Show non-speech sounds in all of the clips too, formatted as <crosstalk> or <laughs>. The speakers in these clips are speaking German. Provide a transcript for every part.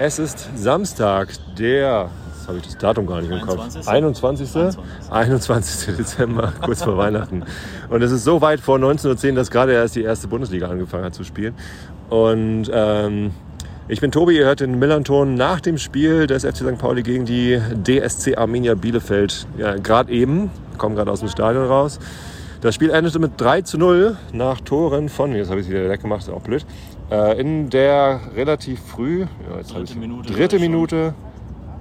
es ist Samstag, der, jetzt habe ich das Datum gar nicht im Kopf, 21. 21. Dezember, <laughs> kurz vor Weihnachten. Und es ist so weit vor 19.10 Uhr, dass gerade erst die erste Bundesliga angefangen hat zu spielen. Und ähm, ich bin Tobi, ihr hört den Millanton nach dem Spiel des FC St. Pauli gegen die DSC Arminia Bielefeld. Ja, gerade eben, kommen gerade aus dem Stadion raus. Das Spiel endete mit 3 zu 0 nach Toren von, jetzt habe ich es wieder weggemacht, ist auch blöd, in der relativ früh, ja, jetzt Dritte ich- Minute dritte. Minute,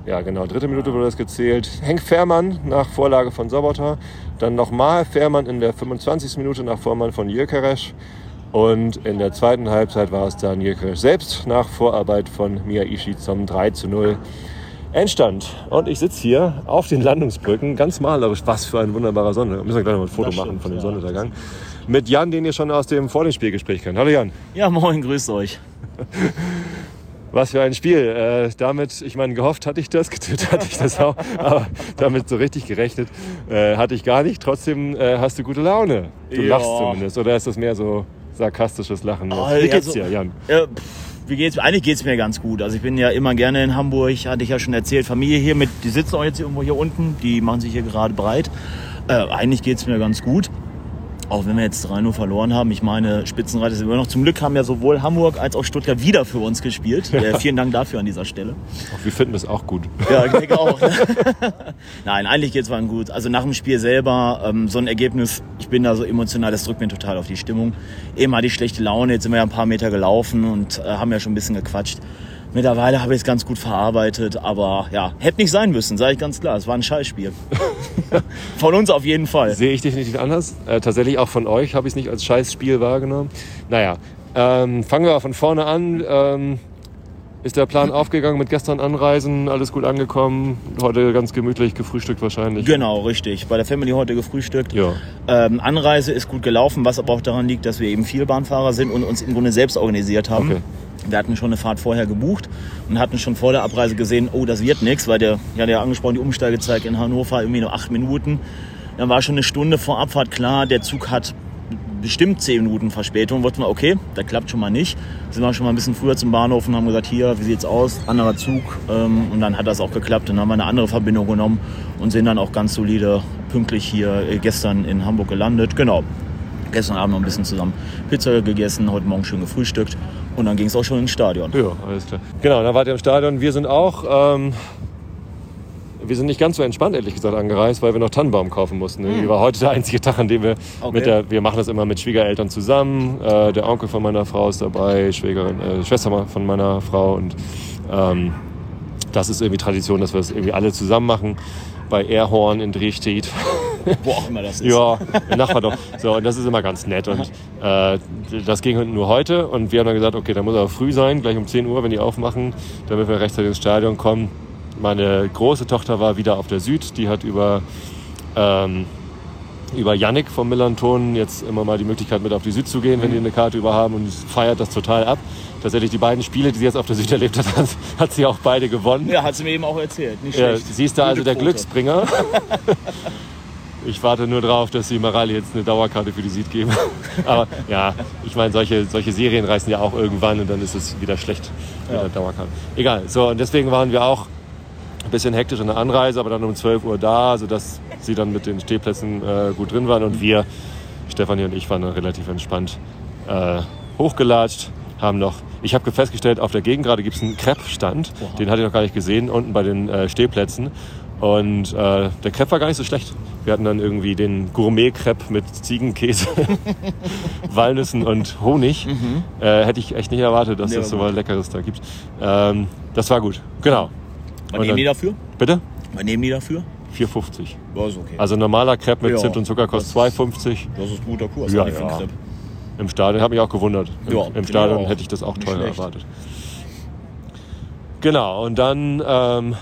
ja genau, dritte Minute wurde das gezählt. Henk Fährmann nach Vorlage von Sobotta, dann nochmal Fährmann in der 25. Minute nach Vormann von Jökeresch und in der zweiten Halbzeit war es dann Jökeresch selbst nach Vorarbeit von Miyaishi zum 3 zu 0. Endstand. Und ich sitze hier auf den Landungsbrücken, ganz malerisch. Was für ein wunderbarer Sonne. Wir müssen gleich noch ein Foto Das machen stimmt, von dem ja. Sonnenuntergang. Mit Jan, den ihr schon aus dem Vor dem Spielgespräch kennt. Hallo Jan. Ja, moin, grüßt euch. <laughs> Was für ein Spiel. Äh, damit, ich meine, gehofft hatte ich das, <laughs> getippt hatte ich das auch, aber damit so richtig gerechnet äh, hatte ich gar nicht. Trotzdem äh, hast du gute Laune. Du Ja. lachst zumindest. Oder ist das mehr so sarkastisches Lachen? Ah, Wie ja, geht's so- dir, Jan? Äh, pff, wie geht's? Eigentlich geht's mir ganz gut. Also ich bin ja immer gerne in Hamburg, hatte ich ja schon erzählt. Familie hier mit, die sitzen auch jetzt irgendwo hier unten, die machen sich hier gerade breit. Äh, eigentlich geht's mir ganz gut. Auch wenn wir jetzt 3-0 verloren haben. Ich meine, Spitzenreiter sind immer noch. Zum Glück haben ja sowohl Hamburg als auch Stuttgart wieder für uns gespielt. Äh, vielen Dank dafür an dieser Stelle. Auch wir finden das auch gut. Ja, ich denke auch. Ne? <laughs> Nein, eigentlich geht's mal gut. Also nach dem Spiel selber, ähm, so ein Ergebnis, ich bin da so emotional, das drückt mir total auf die Stimmung. Eben hatte ich schlechte Laune, jetzt sind wir ja ein paar Meter gelaufen und äh, haben ja schon ein bisschen gequatscht. Mittlerweile habe ich es ganz gut verarbeitet, aber ja, hätte nicht sein müssen, sage ich ganz klar. Es war ein Scheißspiel. <laughs> Von uns auf jeden Fall. Sehe ich definitiv anders. Äh, tatsächlich auch von euch habe ich es nicht als Scheißspiel wahrgenommen. Naja, ähm, fangen wir von vorne an. Ähm, ist der Plan aufgegangen mit gestern Anreisen? Alles gut angekommen? Heute ganz gemütlich gefrühstückt wahrscheinlich? Genau, richtig. Bei der Family heute gefrühstückt. Ja. Ähm, Anreise ist gut gelaufen, was aber auch daran liegt, dass wir eben Vielbahnfahrer sind und uns im Grunde selbst organisiert haben. Okay. Wir hatten schon eine Fahrt vorher gebucht und hatten schon vor der Abreise gesehen, oh, das wird nichts, weil der, ja, der angesprochen, die Umsteigezeit in Hannover irgendwie nur acht Minuten. Dann war schon eine Stunde vor Abfahrt klar, der Zug hat bestimmt zehn Minuten Verspätung. Wollten wir, okay, das klappt schon mal nicht. Sind wir schon mal ein bisschen früher zum Bahnhof und haben gesagt, hier, wie sieht's aus? Anderer Zug. Ähm, und dann hat das auch geklappt. Dann haben wir eine andere Verbindung genommen und sind dann auch ganz solide pünktlich hier äh, gestern in Hamburg gelandet. Genau. Gestern Abend noch ein bisschen zusammen Pizza gegessen, heute Morgen schön gefrühstückt und dann ging es auch schon ins Stadion. Ja, alles klar. Genau, dann wart ihr im Stadion. Wir sind auch, ähm, wir sind nicht ganz so entspannt, ehrlich gesagt, angereist, weil wir noch Tannenbaum kaufen mussten. Ne? War heute der einzige Tag, an dem wir Okay. mit der, wir machen das immer mit Schwiegereltern zusammen. Äh, der Onkel von meiner Frau ist dabei, Schwägerin, äh, Schwester von meiner Frau und ähm, das ist irgendwie Tradition, dass wir das irgendwie alle zusammen machen. Bei Airhorn in Drehstedt. <laughs> Wo auch immer das ist. Ja, der Nachbar doch. So, und das ist immer ganz nett. Und äh, das ging nur heute. Und wir haben dann gesagt, okay, da muss aber früh sein, gleich um 10 Uhr, wenn die aufmachen, damit wir rechtzeitig ins Stadion kommen. Meine große Tochter war wieder auf der Süd. Die hat über, ähm, über Yannick vom Millanton jetzt immer mal die Möglichkeit, mit auf die Süd zu gehen, wenn die eine Karte über haben und feiert das total ab. Tatsächlich die beiden Spiele, die sie jetzt auf der Süd erlebt hat, <laughs> hat, sie auch beide gewonnen. Ja, hat sie mir eben auch erzählt. Nicht Ja, schlecht. sie ist da also Gute der Quote. Glücksbringer. <laughs> Ich warte nur drauf, dass die Marali jetzt eine Dauerkarte für die Sieg geben. Aber ja, ich meine, solche, solche Serien reißen ja auch irgendwann und dann ist es wieder schlecht mit Ja. der Dauerkarte. Egal, so und deswegen waren wir auch ein bisschen hektisch in der Anreise, aber dann um 12 Uhr da, sodass sie dann mit den Stehplätzen äh, gut drin waren und wir, Stefanie und ich, waren dann relativ entspannt äh, hochgelatscht, haben noch, ich habe festgestellt, auf der Gegend gerade gibt es einen Crepe-Stand, den hatte ich noch gar nicht gesehen, unten bei den äh, Stehplätzen. Und äh, der Crepe war gar nicht so schlecht. Wir hatten dann irgendwie den Gourmet-Crepe mit Ziegenkäse, <laughs> Walnüssen und Honig. Äh, hätte ich echt nicht erwartet, dass Der das war so was Leckeres da gibt. Ähm, das war gut, genau. Was nehmen die dafür? Bitte? Was nehmen die dafür? 4,50. Ja, ist okay. Also normaler Crepe mit Ja, Zimt und Zucker kostet 2,50. das ist guter Kurs. Ja, einen ja. Im Stadion habe ich auch gewundert. Im, Ja, im finde Stadion hätte ich das auch teurer erwartet. Genau, und dann ähm,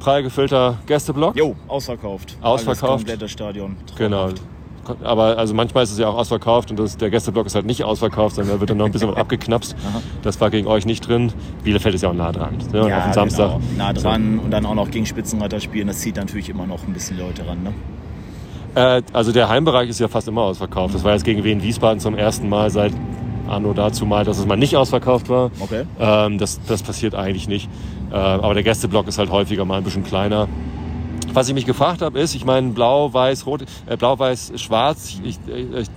prall gefüllter Gästeblock. Jo, ausverkauft. Ausverkauft. Alles komplette Stadion. Genau. Aber also manchmal ist es ja auch ausverkauft und das, der Gästeblock ist halt nicht ausverkauft, sondern da wird dann noch ein bisschen was <laughs> abgeknapst. Das war gegen euch nicht drin. Bielefeld ist ja auch nah dran. Ne? Ja, auf den Samstag. Genau. Nah dran und dann auch noch gegen Spitzenreiter spielen, das zieht natürlich immer noch ein bisschen Leute ran. Ne? Äh, also der Heimbereich ist ja fast immer ausverkauft. Das war jetzt gegen Wien Wiesbaden zum ersten Mal seit Anno dazu mal, dass es mal nicht ausverkauft war. Okay. Ähm, das, das passiert eigentlich nicht. Äh, aber der Gästeblock ist halt häufiger mal ein bisschen kleiner. Was ich mich gefragt habe, ist, ich meine, blau, weiß, rot, äh, blau, weiß, schwarz. Ich, ich,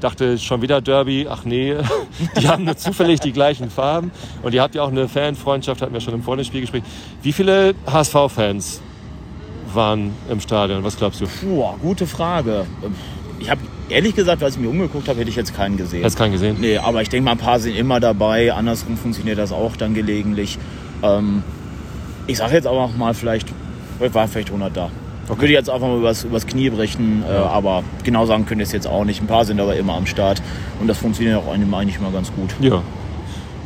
dachte schon wieder Derby. Ach nee, <laughs> die haben nur zufällig die gleichen Farben. Und ihr habt ja auch eine Fanfreundschaft, hatten wir schon im Vorspiel gesprochen. Wie viele HSV-Fans waren im Stadion? Was glaubst du? Boah, gute Frage. Ich habe ehrlich gesagt, als ich mir umgeguckt habe, hätte ich jetzt keinen gesehen. Hast keinen gesehen? Nee, aber ich denke mal, ein paar sind immer dabei. Andersrum funktioniert das auch dann gelegentlich. Ähm, ich sage jetzt aber mal, vielleicht waren vielleicht 100 da. Würde ich jetzt einfach mal übers, übers Knie brechen, äh, aber genau sagen können es jetzt auch nicht. Ein paar sind aber immer am Start und das funktioniert auch einem eigentlich immer ganz gut. Ja.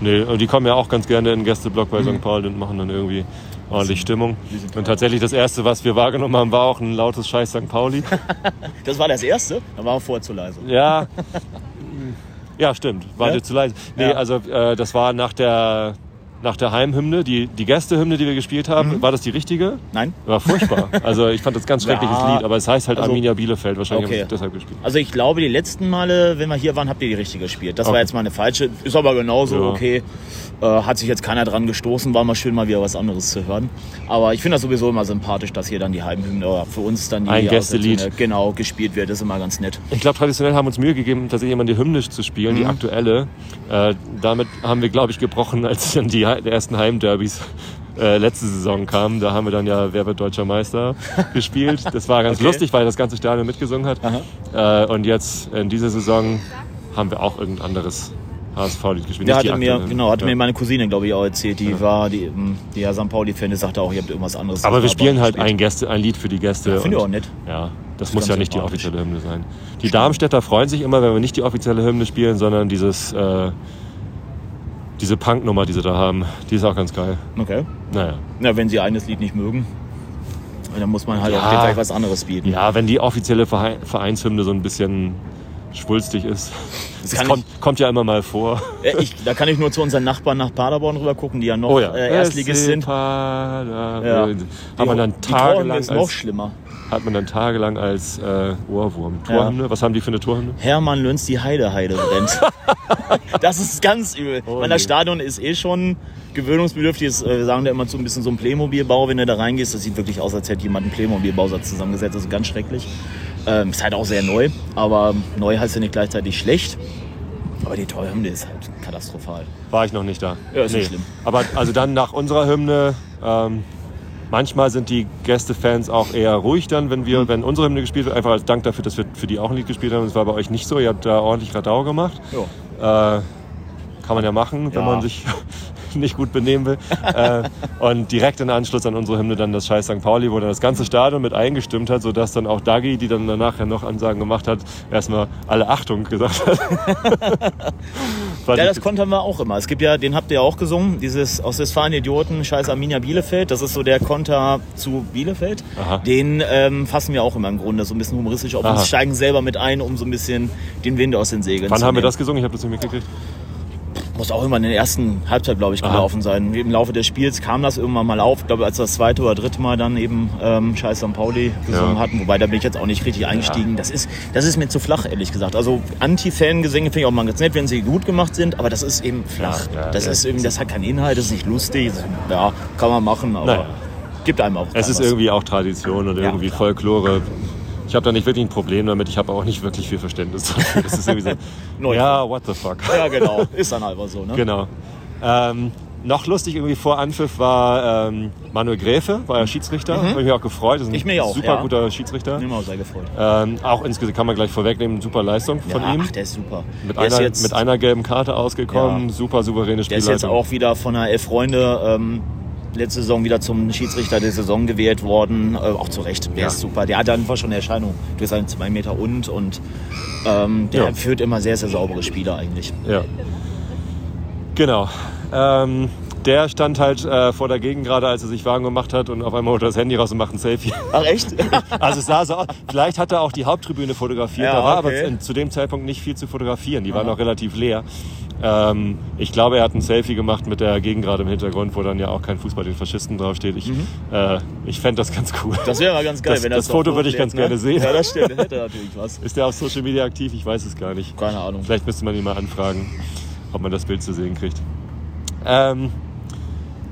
Nee, und die kommen ja auch ganz gerne in den Gästeblock bei St. Paul und machen dann irgendwie ordentlich Stimmung. Und tatsächlich das erste, was wir wahrgenommen haben, war auch ein lautes Scheiß St. Pauli. <laughs> Das war das Erste, da war vorher zu leise. ja. Ja, stimmt. War Ja? dir zu leise. Nee, Ja. also äh, das war nach der, nach der Heimhymne, die, die Gästehymne, die wir gespielt haben. War das die richtige? Nein? War furchtbar. <laughs> Also ich fand das ganz schreckliches Ja, Lied, aber es heißt halt also- Arminia Bielefeld. Wahrscheinlich Okay. habe ich deshalb gespielt. Also ich glaube, die letzten Male, wenn wir hier waren, habt ihr die richtige gespielt. Das Okay. war jetzt mal eine falsche. Ist aber genauso Ja. okay. Äh, hat sich jetzt keiner dran gestoßen. War mal schön, mal wieder was anderes zu hören. Aber ich finde das sowieso immer sympathisch, dass hier dann die Heimhymne oder für uns dann die Ein Gästelied. Genau gespielt wird. Das ist immer ganz nett. Ich glaube, traditionell haben wir uns Mühe gegeben, tatsächlich immer die Hymne zu spielen, Mhm. die aktuelle. Äh, damit haben wir, glaube ich, gebrochen, <laughs> als dann die, die ersten Heimderbys äh, letzte Saison kamen. Da haben wir dann ja Wer wird deutscher Meister <laughs> gespielt. Das war ganz Okay. lustig, weil das ganze Stadion mitgesungen hat. Äh, und jetzt in dieser Saison haben wir auch irgendein anderes HSV-Lied gespielt. Der nicht die hatte mir, genau, hatte Ja. mir meine Cousine, glaube ich, auch erzählt. Die war, die, ähm, die ja St. Pauli-Fan, die sagte auch, ihr habt irgendwas anderes. Aber wir Das spielen halt gespielt. ein, Gäste, ein Lied für die Gäste. Finde ich auch nett. Ja, das, ist muss ja nicht die offizielle Hymne sein. Die Darmstädter freuen sich immer, wenn wir nicht die offizielle Hymne spielen, sondern dieses, äh, diese Punknummer, die sie da haben. Die ist auch ganz geil. Okay. Naja. Na, wenn sie eines Lied nicht mögen, dann muss man halt Ja. auch vielleicht was anderes bieten. Ja, wenn die offizielle Verein- Vereinshymne so ein bisschen schwulstig ist. Das, kann kommt, kommt ja immer mal vor. Ich, da kann ich nur zu unseren Nachbarn nach Paderborn rüber gucken, die ja noch Oh ja. äh, Erstligist sind. Ja. Ja. Hat man dann tagelang ist noch als, schlimmer. hat man dann tagelang als äh, Ohrwurm. Torhymne? Was haben die für eine Torhymne? Hermann Löns die Heide, Heide brennt. <laughs> das ist ganz übel. Oh Weil das. Stadion ist eh schon gewöhnungsbedürftig. Das, äh, Wir sagen da immer so ein bisschen so ein Playmobil-Bau, wenn du da reingehst. Das sieht wirklich aus, als hätte jemand einen Playmobil-Bausatz zusammengesetzt. Das ist ganz schrecklich. Ähm, ist halt auch sehr neu, aber neu heißt ja nicht gleichzeitig schlecht. Aber die Torhymne ist halt katastrophal. War ich noch nicht da. Ja, ist nicht schlimm. Aber also dann nach unserer Hymne, ähm, manchmal sind die Gästefans auch eher ruhig dann, wenn wir, wenn unsere Hymne gespielt wird, einfach als Dank dafür, dass wir für die auch ein Lied gespielt haben. Das war bei euch nicht so. Ihr habt da ordentlich Radau gemacht. Ja. Äh, kann man ja machen, wenn Ja. man sich nicht gut benehmen will. <laughs> äh, und direkt in Anschluss an unsere Hymne dann das Scheiß St. Pauli, wo dann das ganze Stadion mit eingestimmt hat, sodass dann auch Dagi, die dann danach ja noch Ansagen gemacht hat, erstmal alle Achtung gesagt hat. <laughs> Ja, das kontern wir auch immer. Es gibt ja, den habt ihr ja auch gesungen, dieses aus Westfalen Idioten, scheiß Arminia Bielefeld. Das ist so der Konter zu Bielefeld. Aha. Den ähm, fassen wir auch immer im Grunde so ein bisschen humoristisch auf Aha. und steigen selber mit ein, um so ein bisschen den Wind aus den Segeln Wann zu haben wir nehmen. das gesungen? Ich habe das nicht mitgekriegt. Muss auch immer in der ersten Halbzeit, glaube ich, Aha. gelaufen sein. Im Laufe des Spiels kam das irgendwann mal auf. Ich glaube, als das zweite oder dritte Mal dann eben ähm, Scheiß St. Pauli gesungen Ja. hatten. Wobei, da bin ich jetzt auch nicht richtig eingestiegen. Das, ist, das ist mir zu flach, ehrlich gesagt. Also Anti-Fan-Gesänge finde ich auch mal ganz nett, wenn sie gut gemacht sind. Aber das ist eben flach. Ja, ja, das, ja. ist irgendwie, das hat keinen Inhalt, das ist nicht lustig. Ja, kann man machen, aber Naja. gibt einem auch Es ist was. irgendwie auch Tradition und Ja, irgendwie. Folklore. Ich habe da nicht wirklich ein Problem damit. Ich habe auch nicht wirklich viel Verständnis dafür. Das ist irgendwie so, <laughs> ja, what the fuck. Ja, genau. <laughs> Ist dann einfach so, ne? Genau. Ähm, noch lustig irgendwie vor Anpfiff war ähm, Manuel Gräfe, war ja Schiedsrichter. Habe ich mich auch gefreut. Das ist ein Mhm. Ich mich auch, super ja. guter Schiedsrichter. Bin mir auch sehr gefreut. Ähm, auch insgesamt kann man gleich vorwegnehmen, super Leistung von ja, ihm. Ach, der ist super. mit, der einer, jetzt, mit einer gelben Karte ausgekommen, Ja. super souveräne Der Spielleitung. ist jetzt auch wieder von der Elf Freunde ähm, letzte Saison wieder zum Schiedsrichter der Saison gewählt worden. Äh, auch zu Recht. Der Ja. ist super. Der hat einfach schon eine Erscheinung. Du bist ein 2 Meter und und ähm, der Ja. führt immer sehr, sehr saubere Spiele eigentlich. Ja. Genau. Ähm, der stand halt äh, vor der Gegend gerade, als er sich warm gemacht hat und auf einmal holt er das Handy raus und macht ein Selfie. Ach echt? <laughs> Also es sah so aus. Vielleicht hat er auch die Haupttribüne fotografiert, Ja, da war okay. aber zu dem Zeitpunkt nicht viel zu fotografieren. Die waren noch relativ leer. Ähm, ich glaube, er hat ein Selfie gemacht mit der Gegend gerade im Hintergrund, wo dann ja auch kein Fußball den Faschisten draufsteht. Ich, äh, ich fände das ganz cool. Mhm. Das wäre ganz geil, Das- wenn das doch Foto würde ich ganz gerne sehen. Ja, das stimmt. Das hätte natürlich was. Ist der auf Social Media aktiv? Ich weiß es gar nicht. Keine Ahnung. Vielleicht müsste man ihn mal anfragen, ob man das Bild zu sehen kriegt. Ähm,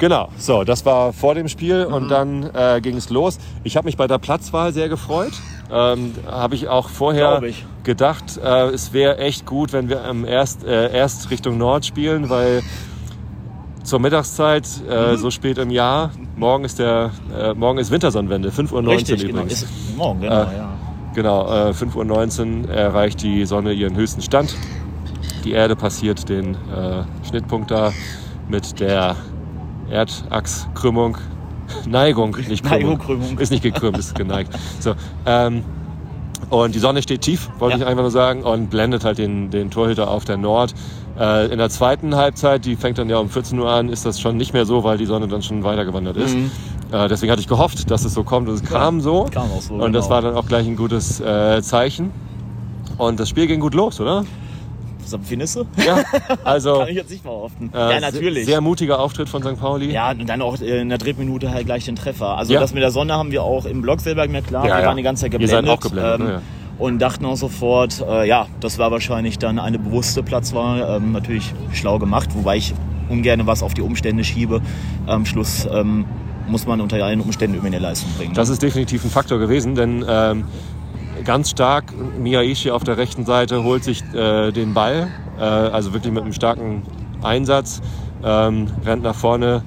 genau, so, das war vor dem Spiel Mhm. und dann äh, ging es los. Ich habe mich bei der Platzwahl sehr gefreut. Ähm, habe ich auch vorher ich. gedacht, äh, es wäre echt gut, wenn wir ähm, erst, äh, erst Richtung Nord spielen, weil zur Mittagszeit, Mhm. äh, so spät im Jahr, morgen ist, der, äh, morgen ist Wintersonnenwende, 5.19 Uhr Richtig, genau. übrigens. Ist morgen, genau, Äh, ja. Genau, äh, 5.19 Uhr erreicht die Sonne ihren höchsten Stand. Die Erde passiert den Schnittpunkt da mit der Erdachskrümmung. <laughs> Neigung, nicht Krümmung. Neigung. Ist nicht gekrümmt, ist geneigt. So, ähm, und die Sonne steht tief, wollte Ja. ich einfach nur sagen, und blendet halt den, den Torhüter auf der Nord. Äh, in der zweiten Halbzeit, die fängt dann ja um 14 Uhr an, ist das schon nicht mehr so, weil die Sonne dann schon weitergewandert ist. Mhm. Äh, deswegen hatte ich gehofft, dass es so kommt und es kam so. Kam auch so, Und das genau. war dann auch gleich ein gutes äh, Zeichen. Und das Spiel ging gut los, oder? Findest du? Ja, also <laughs> Kann ich jetzt nicht behaupten. äh, ja, natürlich. Sehr, sehr mutiger Auftritt von St. Pauli. ja, und dann auch in der dritten Minute halt gleich den Treffer. Also Ja. das mit der Sonne haben wir auch im Blog selber gemerkt, klar, Ja, wir ja. waren die ganze Zeit Ihr geblendet. seid auch geblendet, ne, ja. Und dachten auch sofort, äh, ja, das war wahrscheinlich dann eine bewusste Platzwahl. Ähm, natürlich schlau gemacht, wobei ich ungern was auf die Umstände schiebe. Am Schluss ähm, muss man unter allen Umständen irgendwie eine Leistung bringen. Das ist definitiv ein Faktor gewesen, denn ähm, ganz stark Miyaishi auf der rechten Seite holt sich äh, den Ball, äh, also wirklich mit einem starken Einsatz, ähm, rennt nach vorne,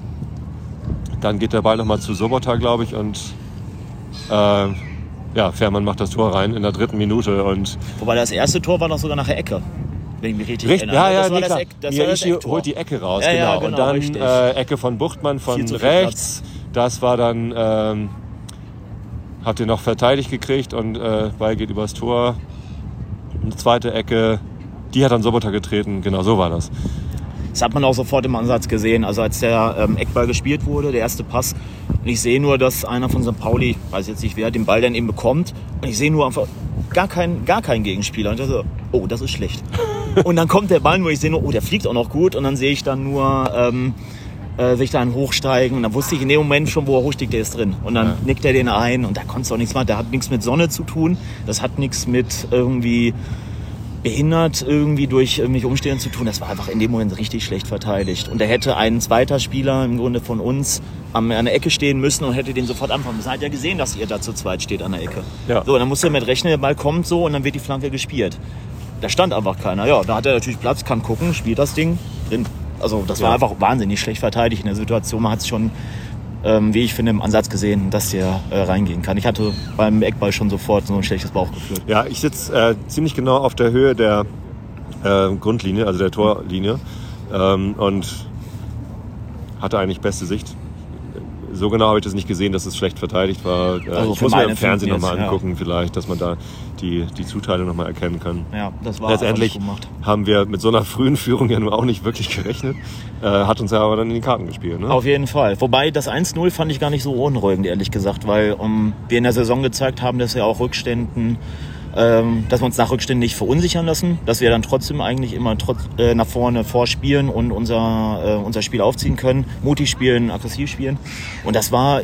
dann geht der Ball nochmal zu Sobota, glaube ich, und äh, ja, Fährmann macht das Tor rein in der dritten Minute und Wobei das erste Tor war noch sogar nach der Ecke. Wenn ich mich richtig Richtig, erinnere. ja, ja, das war nee, das. Eck, das war das Miyaishi holt die Ecke raus, Ja, genau. ja, Und genau, dann äh, Ecke von Buchtmann von rechts. Das war dann, ähm, habt ihr noch verteidigt gekriegt und äh, Ball geht übers Tor. Eine zweite Ecke, die hat dann Sobota getreten. Genau, so war das. Das hat man auch sofort im Ansatz gesehen. Also als der ähm, Eckball gespielt wurde, der erste Pass. Und ich sehe nur, dass einer von St. Pauli, weiß jetzt nicht wer, den Ball dann eben bekommt. Und ich sehe nur einfach gar keinen gar keinen Gegenspieler. Und ich so, oh, das ist schlecht. <laughs> und dann kommt der Ball, wo ich sehe nur, oh, der fliegt auch noch gut. Und dann sehe ich dann nur ähm, äh, sich dann hochsteigen. Und dann wusste ich in dem Moment schon, wo er hochsteigt, der ist drin. Und dann Ja. nickt er den ein. Und da konntest du auch nichts machen. Der hat nichts mit Sonne zu tun. Das hat nichts mit irgendwie behindert irgendwie durch irgendwelche Umstände zu tun. Das war einfach in dem Moment richtig schlecht verteidigt. Und da hätte ein zweiter Spieler im Grunde von uns an der Ecke stehen müssen und hätte den sofort anfangen müssen. Hat ja gesehen, dass ihr da zu zweit steht an der Ecke. Ja. So, dann musst du damit rechnen, der Ball kommt so und dann wird die Flanke gespielt. Da stand einfach keiner. Ja, da hat er natürlich Platz, kann gucken, spielt das Ding drin. Also das war Ja. einfach wahnsinnig schlecht verteidigt in der Situation. Man hat es schon, ähm, wie ich finde, im Ansatz gesehen, dass der äh, reingehen kann. Ich hatte beim Eckball schon sofort so ein schlechtes Bauchgefühl. Ja, ich sitze äh, ziemlich genau auf der Höhe der äh, Grundlinie, also der Torlinie. Ähm, und hatte eigentlich beste Sicht. So genau habe ich das nicht gesehen, dass es schlecht verteidigt war. Äh, Also ich muss mir im Fernsehen nochmal jetzt, ja. angucken, vielleicht, dass man da die, die Zuteilung nochmal erkennen kann. Ja, das war Letztendlich haben wir mit so einer frühen Führung ja nun auch nicht wirklich gerechnet. Äh, hat uns ja aber dann in die Karten gespielt. Ne? Auf jeden Fall. Wobei das 1-0 fand ich gar nicht so unruhigend, ehrlich gesagt, weil um, wir in der Saison gezeigt haben, dass wir auch Rückständen, ähm, dass wir uns nach Rückständen nicht verunsichern lassen, dass wir dann trotzdem eigentlich immer trotz, äh, nach vorne vorspielen und unser, äh, unser Spiel aufziehen können, mutig spielen, aggressiv spielen. Und das war,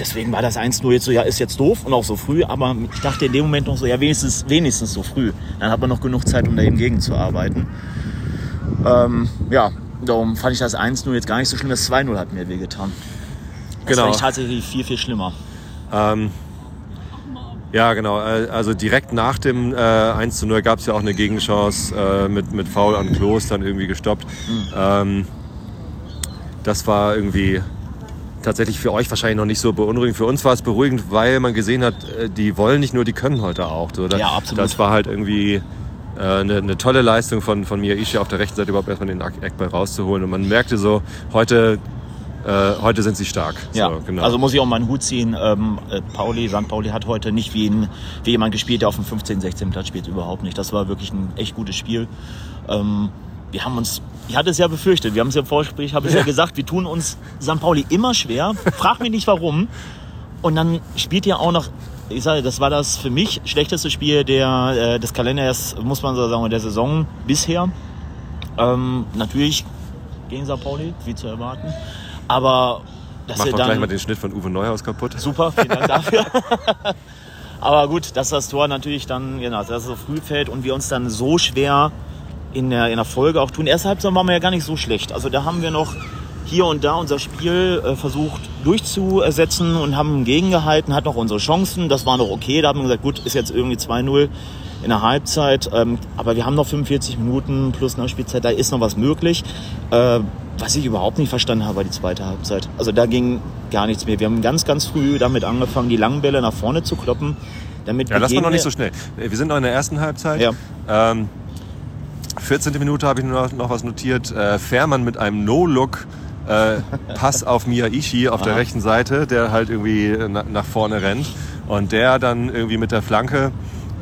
deswegen war das 1-0 jetzt so, ja, ist jetzt doof und auch so früh, aber ich dachte in dem Moment noch so, ja, wenigstens, wenigstens so früh. Dann hat man noch genug Zeit, um da eben gegenzuarbeiten. Ähm, ja, darum fand ich das 1-0 jetzt gar nicht so schlimm. Das 2-0 hat mir wehgetan. Das Genau. fand ich tatsächlich viel, viel schlimmer. Ähm, ja, genau. äh, Also direkt nach dem äh, 1 zu 0 gab es ja auch eine Gegenchance äh, mit, mit Foul an Klos dann irgendwie gestoppt. Ähm, das war irgendwie tatsächlich für euch wahrscheinlich noch nicht so beunruhigend. Für uns war es beruhigend, weil man gesehen hat, äh, die wollen nicht nur, die können heute auch. So, da- Ja, absolut. Das war halt irgendwie äh, eine, eine tolle Leistung von, von Miyaishi auf der rechten Seite überhaupt erstmal den Eckball rauszuholen. Und man merkte so, heute, äh, heute sind sie stark. Ja, so, genau. also muss ich auch meinen Hut ziehen. Ähm, äh, Pauli, St. Pauli hat heute nicht wie, ein, wie jemand gespielt, der auf dem 15, 16 Platz spielt, überhaupt nicht. Das war wirklich ein echt gutes Spiel. Ähm, wir haben uns, ich hatte es ja befürchtet, wir haben es ja im Vorgespräch, habe ich ja. gesagt, wir tun uns St. Pauli immer schwer. Frag mich nicht warum. Und dann spielt ihr auch noch, ich sage, das war das für mich schlechteste Spiel der, äh, des Kalenders, muss man so sagen, der Saison bisher. Ähm, natürlich gegen St. Pauli, wie zu erwarten. Aber dass Mach doch dann, gleich mal den Schnitt von Uwe Neuhaus kaputt. Super, vielen Dank <laughs> dafür. Aber gut, dass das Tor natürlich dann, genau, dass es so früh fällt und wir uns dann so schwer in der, in der Folge auch tun. Erste Halbzeit waren wir ja gar nicht so schlecht. Also da haben wir noch hier und da unser Spiel äh, versucht durchzusetzen und haben gegengehalten, hat noch unsere Chancen. Das war noch okay. Da haben wir gesagt, gut, ist jetzt irgendwie 2-0 in der Halbzeit. Ähm, aber wir haben noch 45 Minuten plus eine Spielzeit, da ist noch was möglich. Äh, was ich überhaupt nicht verstanden habe, war die zweite Halbzeit. Also da ging gar nichts mehr. Wir haben ganz, ganz früh damit angefangen, die langen Bälle nach vorne zu kloppen. Damit ja, das war noch nicht so schnell. Wir sind noch in der ersten Halbzeit. Ja. Ähm, 14. Minute habe ich noch, noch was notiert. Äh, Fährmann mit einem No-Look. Äh, <laughs> Pass auf Miyaishi auf Aha. der rechten Seite, der halt irgendwie na, nach vorne rennt. Und der dann irgendwie mit der Flanke,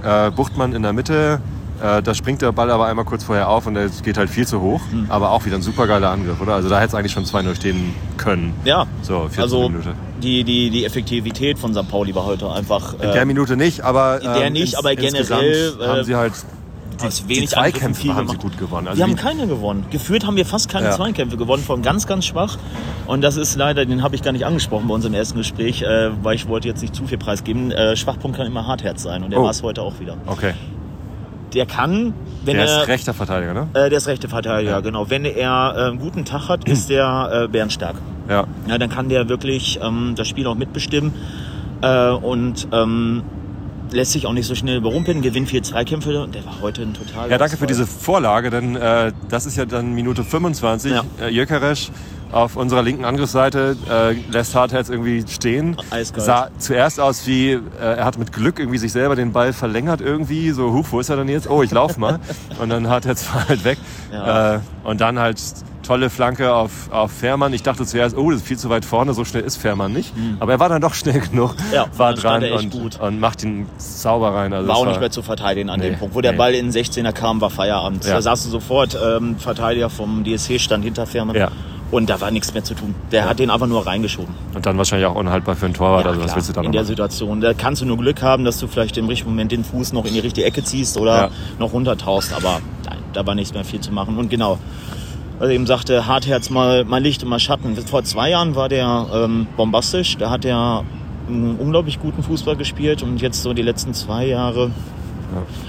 äh, Buchtmann in der Mitte, äh, da springt der Ball aber einmal kurz vorher auf und der geht halt viel zu hoch. Mhm. Aber auch wieder ein super geiler Angriff, oder? Also da hätte es eigentlich schon 2-0 stehen können. Ja. So, 14 also Minute. Die, die, die Effektivität von St. Pauli war heute einfach. In der äh, Minute nicht, aber. In der ähm, nicht, aber generell. haben sie halt die, wenig die Zweikämpfe haben sie gut gewonnen. Also wir haben keine gewonnen. Geführt haben wir fast keine ja. Zweikämpfe gewonnen, von ganz, ganz schwach. Und das ist leider, den habe ich gar nicht angesprochen bei unserem ersten Gespräch, äh, weil ich wollte jetzt nicht zu viel preisgeben. Äh, Schwachpunkt kann immer Hartherz sein und der oh. war es heute auch wieder. Okay der kann, wenn der er. Der ist rechter Verteidiger, ne? Äh, der ist rechter Verteidiger, ja. genau. Wenn er äh, einen guten Tag hat, ist der äh, bärenstark. Ja. ja. Dann kann der wirklich ähm, das Spiel auch mitbestimmen äh, und ähm, lässt sich auch nicht so schnell überrumpeln, gewinnt viel Zweikämpfe und der war heute ein total. Ja, danke für diese Vorlage, denn äh, das ist ja dann Minute 25. Ja. Äh, Jökeresch auf unserer linken Angriffsseite äh, lässt Hartherz irgendwie stehen. Eiskalt. Sah zuerst aus wie, äh, er hat mit Glück irgendwie sich selber den Ball verlängert irgendwie. So, huch, wo ist er denn jetzt? Oh, ich lauf mal. <laughs> und dann Hartherz war halt weg. Ja. Äh, und dann halt tolle Flanke auf, auf Fährmann. Ich dachte zuerst, oh, das ist viel zu weit vorne, so schnell ist Fährmann nicht. Mhm. Aber er war dann doch schnell genug, ja, war dran und, und, macht ihn sauber rein. Also war auch nicht mehr zu verteidigen an nee, dem Punkt. Wo der nee. Ball in den 16er kam, war Feierabend. Ja. Da saß sofort, ähm, Verteidiger vom DSC stand hinter Fährmann. Ja. Und da war nichts mehr zu tun. Der ja. hat den einfach nur reingeschoben. Und dann wahrscheinlich auch unhaltbar für einen Torwart. Ja, also was willst du da In der Situation. Da kannst du nur Glück haben, dass du vielleicht im richtigen Moment den Fuß noch in die richtige Ecke ziehst oder ja. noch runtertaust. Aber nein, da war nichts mehr viel zu machen. Und genau, also eben sagte, Hartherz mal, mal Licht und mal Schatten. Vor zwei Jahren war der ähm, bombastisch. Da hat er einen unglaublich guten Fußball gespielt. Und jetzt so die letzten zwei Jahre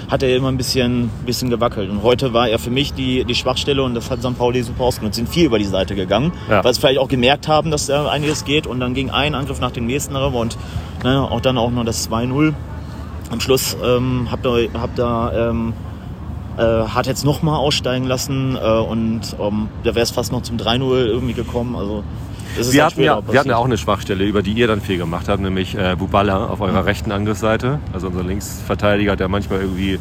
hat er immer ein bisschen, bisschen gewackelt. Und heute war er für mich die, die Schwachstelle und das hat St. Pauli super ausgenutzt. Sind viel über die Seite gegangen, ja. weil sie vielleicht auch gemerkt haben, dass da einiges geht. Und dann ging ein Angriff nach dem nächsten und ne, auch dann auch noch das 2-0. Am Schluss ähm, habt ihr, habt ihr ähm, äh, hat jetzt nochmal aussteigen lassen äh, und ähm, da wäre es fast noch zum 3-0 irgendwie gekommen. Also wir, hatten ja, wir hatten ja auch eine Schwachstelle, über die ihr dann viel gemacht habt, nämlich äh, Bubala auf eurer rechten Angriffsseite. Also unser Linksverteidiger, der manchmal irgendwie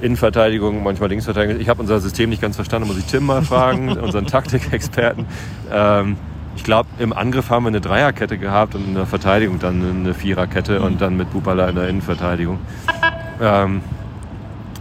Innenverteidigung, manchmal Linksverteidigung. Ich habe unser System nicht ganz verstanden, muss ich Tim mal fragen, <laughs> unseren Taktikexperten. Ähm, ich glaube, im Angriff haben wir eine Dreierkette gehabt und in der Verteidigung dann eine Viererkette mhm. und dann mit Bubala in der Innenverteidigung. Ähm,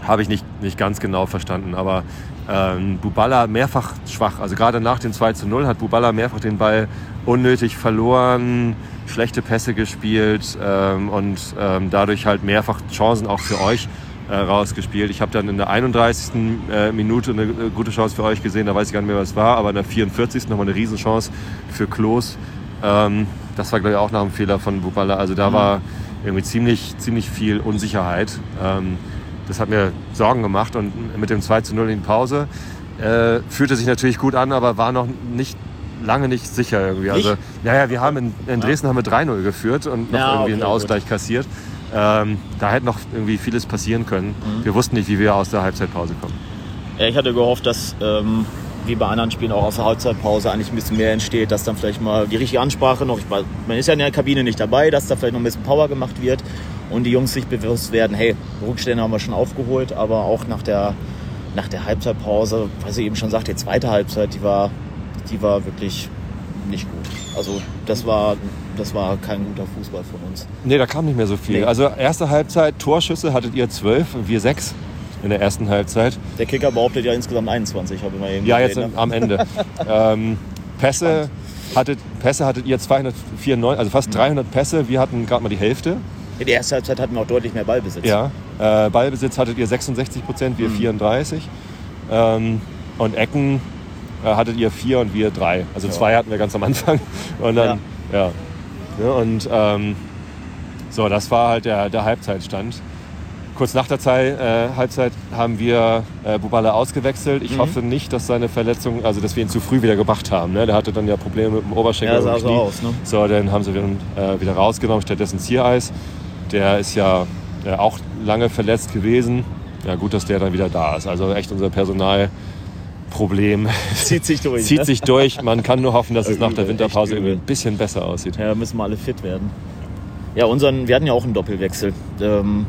habe ich nicht, nicht ganz genau verstanden, aber ähm, Bubala mehrfach schwach. Also gerade nach dem 2 zu 0 hat Bubala mehrfach den Ball unnötig verloren, schlechte Pässe gespielt ähm, und ähm, dadurch halt mehrfach Chancen auch für euch äh, rausgespielt. Ich habe dann in der 31. Äh, Minute eine, eine, gute Chance für euch gesehen, da weiß ich gar nicht mehr, was es war, aber in der 44. nochmal eine Riesenchance für Klos. Ähm, das war, glaube ich, auch nach einem Fehler von Bubala. Also da mhm. war irgendwie ziemlich, ziemlich viel Unsicherheit. Ähm, das hat mir Sorgen gemacht und mit dem 2 zu 0 in Pause äh, fühlte sich natürlich gut an, aber war noch nicht lange nicht sicher irgendwie. Also, naja, wir haben in, in Dresden haben wir 3-0 geführt und noch ja, irgendwie okay, einen Ausgleich gut. kassiert. Ähm, da hätte noch irgendwie vieles passieren können. Mhm. Wir wussten nicht, wie wir aus der Halbzeitpause kommen. Ja, ich hatte gehofft, dass ähm, wie bei anderen Spielen auch aus der Halbzeitpause eigentlich ein bisschen mehr entsteht, dass dann vielleicht mal die richtige Ansprache noch, ich, man ist ja in der Kabine nicht dabei, dass da vielleicht noch ein bisschen Power gemacht wird und die Jungs sich bewusst werden, hey, Rückstände haben wir schon aufgeholt, aber auch nach der, nach der Halbzeitpause, was ich eben schon sagte, die zweite Halbzeit, die war, die war wirklich nicht gut. Also das war, das war kein guter Fußball von uns. Nee, da kam nicht mehr so viel. Nee. Also erste Halbzeit, Torschüsse hattet ihr zwölf und wir sechs. in der ersten Halbzeit. Der Kicker behauptet ja insgesamt 21, habe ich mal eben Ja, gesehen, jetzt ne? am Ende. <laughs> ähm, Pässe, hattet, Pässe hattet ihr 294, also fast 300 Pässe. Wir hatten gerade mal die Hälfte. In der ersten Halbzeit hatten wir auch deutlich mehr Ballbesitz. Ja. Äh, Ballbesitz hattet ihr 66 Prozent, wir 34. Ähm, und Ecken äh, hattet ihr vier und wir drei. Also zwei hatten wir ganz am Anfang. <laughs> Und dann, ja. ja. und ähm, so, das war halt der, der Halbzeitstand. Kurz nach der Zeit, äh, Halbzeit haben wir äh, Bubala ausgewechselt. Ich hoffe nicht, dass seine Verletzung, also dass wir ihn zu früh wieder gebracht haben. Ne? Der hatte dann ja Probleme mit dem Oberschenkel. Ja, sah so aus, ne? So, dann haben sie ihn äh, wieder rausgenommen, stattdessen Ziereis. Der ist ja auch lange verletzt gewesen. Ja, gut, dass der dann wieder da ist. Also echt unser Personalproblem <laughs> Zieht sich durch. zieht ne? sich durch. Man kann nur hoffen, dass es nach der Winterpause irgendwie ein bisschen besser aussieht. Ja, müssen wir alle fit werden. Ja, unseren, wir hatten ja auch einen Doppelwechsel. Ähm,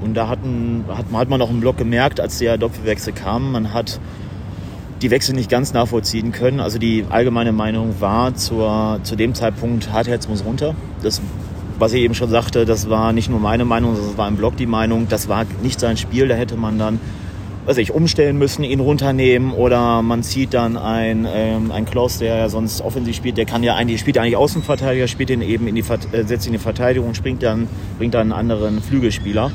und da hatten, hat, man- hat man auch im Block gemerkt, als der Doppelwechsel kam, man hat die Wechsel nicht ganz nachvollziehen können. Also die allgemeine Meinung war zur, zu dem Zeitpunkt, Hartherz muss runter. Das, was ich eben schon sagte, das war nicht nur meine Meinung, das war im Block die Meinung. Das war nicht sein Spiel, da hätte man dann weiß ich, umstellen müssen, ihn runternehmen oder man zieht dann ein, ähm, ein Klaus, der ja sonst offensiv spielt, der kann ja eigentlich, spielt ja eigentlich Außenverteidiger, spielt ihn eben in die, äh, setzt ihn in die Verteidigung, springt dann, bringt dann einen anderen Flügelspieler.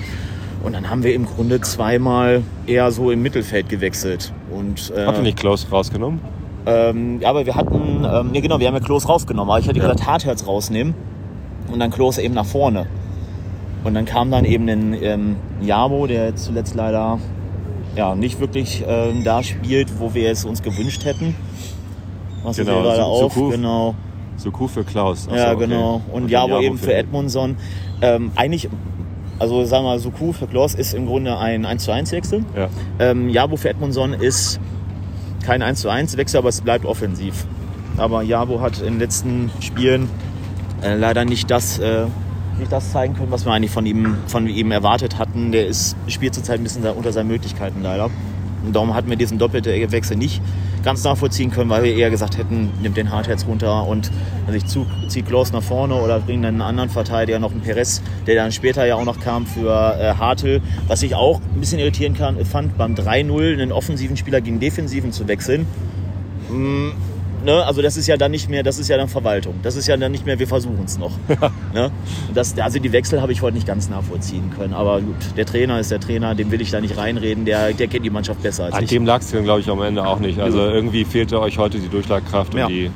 Und dann haben wir im Grunde zweimal eher so im Mittelfeld gewechselt. Und, äh, Habt ihr nicht Klaus rausgenommen? ähm, ja, aber wir hatten, ähm, nee, genau, wir haben ja Klos rausgenommen, aber ich hätte Ja. gesagt, Hartherz rausnehmen und dann Klos eben nach vorne. Und dann kam dann eben ein ähm, Jamo, der zuletzt leider ja, nicht wirklich ähm, da spielt, wo wir es uns gewünscht hätten. Was Genau, genau, gerade auf, Suku. genau. So cool für Klaus. Ach ja, so, okay. genau. Und, dann Jabo Jabo eben für Edmundson. Ähm, eigentlich, also sagen wir mal, Suku für Klos ist im Grunde ein 1 zu 1 Wechsel. Ja. Ähm, Jabo für Edmundson ist kein 1 zu 1 Wechsel, aber es bleibt offensiv. Aber Jabo hat in den letzten Spielen äh, leider nicht das, äh, nicht das zeigen können, was wir eigentlich von ihm, von ihm erwartet hatten. Der ist, spielt zurzeit ein bisschen unter seinen Möglichkeiten leider. Und darum hatten wir diesen doppelten Wechsel nicht ganz nachvollziehen können, weil wir eher gesagt hätten, nimmt den Hartherz runter und also ich zu- zieht Klaus nach vorne oder bringt einen anderen Verteidiger, noch einen Perez, der dann später ja auch noch kam für äh, Hartl. Was ich auch ein bisschen irritieren kann, fand, beim 3-0 einen offensiven Spieler gegen defensiven zu wechseln. Mm, ne? Also das ist ja dann nicht mehr, das ist ja dann Verwaltung. Das ist ja dann nicht mehr, wir versuchen es noch. ne? Das, also die Wechsel habe ich heute nicht ganz nachvollziehen können. Aber gut, der Trainer ist der Trainer, dem will ich da nicht reinreden, der, der kennt die Mannschaft besser als An ich. dem lag es glaube ich, am Ende auch nicht. Also irgendwie fehlte euch heute die Durchschlagkraft Ja. und die.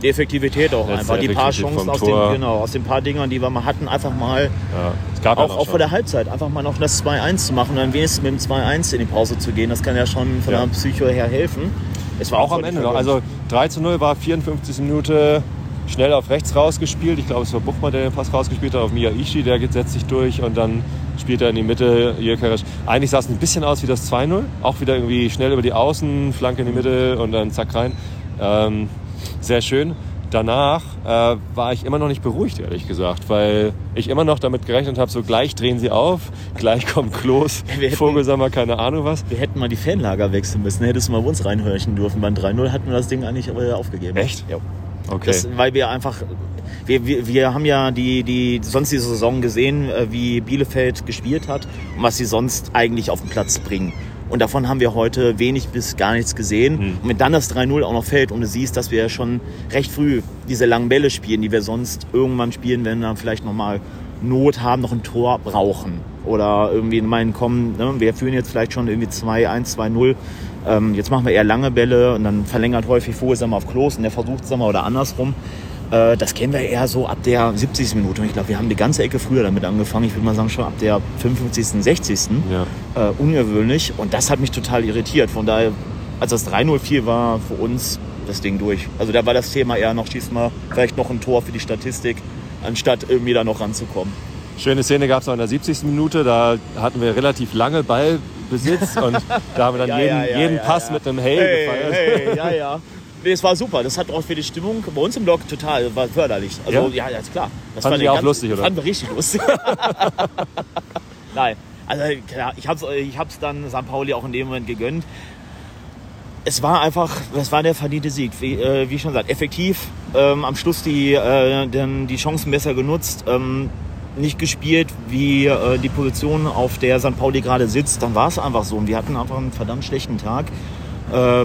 Die Effektivität auch Letzte einfach. Die paar Chancen aus den, genau, aus den paar Dingern, die wir mal hatten, einfach mal, Ja, es gab ja auch, auch vor der. Halbzeit, einfach mal noch das 2-1 zu machen und dann wenigstens mit dem 2-1 in die Pause zu gehen. Das kann ja schon von Ja. der Psycho her helfen. Es war Auch am Ende noch. Also 3 zu 0 war 54. Minute schnell auf rechts rausgespielt. Ich glaube, es war Buchmann, der den Pass rausgespielt hat auf Miyaishi, der setzt sich durch und dann spielt er in die Mitte. Jökeres. Eigentlich sah es ein bisschen aus wie das 2-0. Auch wieder irgendwie schnell über die Außen, Flanke in die Mitte und dann zack rein. Ähm, sehr schön. Danach äh, war ich immer noch nicht beruhigt, ehrlich gesagt, weil ich immer noch damit gerechnet habe, so gleich drehen sie auf, gleich kommt Klos, <laughs> hätten- Vogelsammer, keine Ahnung was. wir hätten mal die Fanlager wechseln müssen, hättest du mal bei uns reinhörchen dürfen. Beim 3-0 hatten wir das Ding eigentlich äh, aufgegeben. Echt? Ja. Okay. Das, weil wir einfach, wir, wir, wir haben ja die, die sonst die Saison gesehen, äh, wie Bielefeld gespielt hat und was sie sonst eigentlich auf den Platz bringen. Und davon haben wir heute wenig bis gar nichts gesehen. Hm. Und wenn dann das 3-0 auch noch fällt und du siehst, dass wir schon recht früh diese langen Bälle spielen, die wir sonst irgendwann spielen, wenn wir dann vielleicht nochmal Not haben, noch ein Tor brauchen. Oder irgendwie in meinen kommen, ne, wir führen jetzt vielleicht schon irgendwie 2-1, 2-0. Ähm, jetzt machen wir eher lange Bälle und dann verlängert häufig Vogelsammer auf Klos und der versucht es oder andersrum. Äh, das kennen wir eher so ab der 70. Minute. Und ich glaube, wir haben die ganze Ecke früher damit angefangen. Ich würde mal sagen, schon ab der 55., 60. Ja. Äh, ungewöhnlich. Und das hat mich total irritiert. Von daher, als das 3-0 fiel, war für uns das Ding durch. Also da war das Thema eher noch, schieß mal vielleicht noch ein Tor für die Statistik, anstatt irgendwie da noch ranzukommen. Schöne Szene gab es auch in der 70. Minute. Da hatten wir relativ lange Ballbesitz und da haben wir dann <laughs> Ja, jeden, ja, ja, jeden Pass mit einem Hey, Hey, gefeiert. hey, ja, ja. <laughs> Es war super. Das hat auch für die Stimmung bei uns im Blog total war förderlich. Also Ja? ja, ja, ist klar. Das fand Sie ich auch lustig, oder? Fanden wir richtig lustig. <laughs> Nein, also klar, ich hab's, ich hab's dann St. Pauli auch in dem Moment gegönnt. Es war einfach, es war der verdiente Sieg. Wie, äh, wie schon gesagt, effektiv. Ähm, am Schluss die, äh, die Chancen besser genutzt. Ähm, nicht gespielt wie äh, die Position, auf der St. Pauli gerade sitzt, dann war es einfach so. Und wir hatten einfach einen verdammt schlechten Tag. Äh,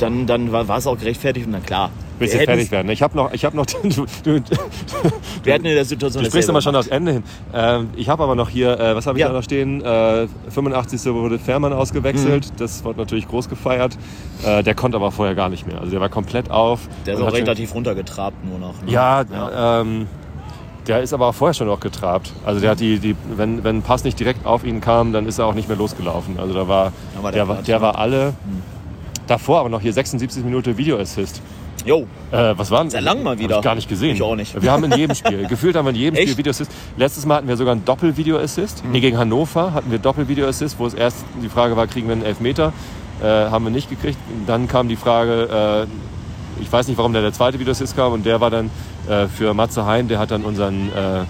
dann, dann war, es auch gerechtfertigt und dann klar. Willst du fertig werden? Ich habe noch, ich habe noch, du, du, <laughs> Wir hatten in der Situation Du sprichst immer schon aufs Ende hin. Ähm, ich habe aber noch hier, äh, was habe ich Ja. da noch stehen? Äh, 85. wurde Fährmann ausgewechselt. Mhm. Das wurde natürlich groß gefeiert. Äh, der konnte aber vorher gar nicht mehr. Also der war komplett auf. Der ist auch relativ runtergetrabt nur noch. Ne? Ja, Ja. Ähm, der ist aber auch vorher schon noch getrabt. Also der hat die, die wenn, wenn ein Pass nicht direkt auf ihn kam, dann ist er auch nicht mehr losgelaufen. Also da war, war der der, war, der ne? war alle. Davor aber noch hier 76 Minuten Videoassist. Jo, Äh, was waren Sehr lang mal wieder. Hab ich gar nicht gesehen. Ich auch nicht. Wir haben in jedem Spiel, <laughs> gefühlt haben wir in jedem Echt? Spiel Videoassist. Letztes Mal hatten wir sogar einen Doppel-Video-Assist. Mhm. Nee, gegen Hannover hatten wir Doppel-Video-Assist, wo es erst die Frage war, kriegen wir einen Elfmeter? Äh, haben wir nicht gekriegt. Dann kam die Frage, äh, ich weiß nicht, warum der, der zweite Videoassist kam und der war dann äh, für Matze Hein, der hat dann unseren, äh,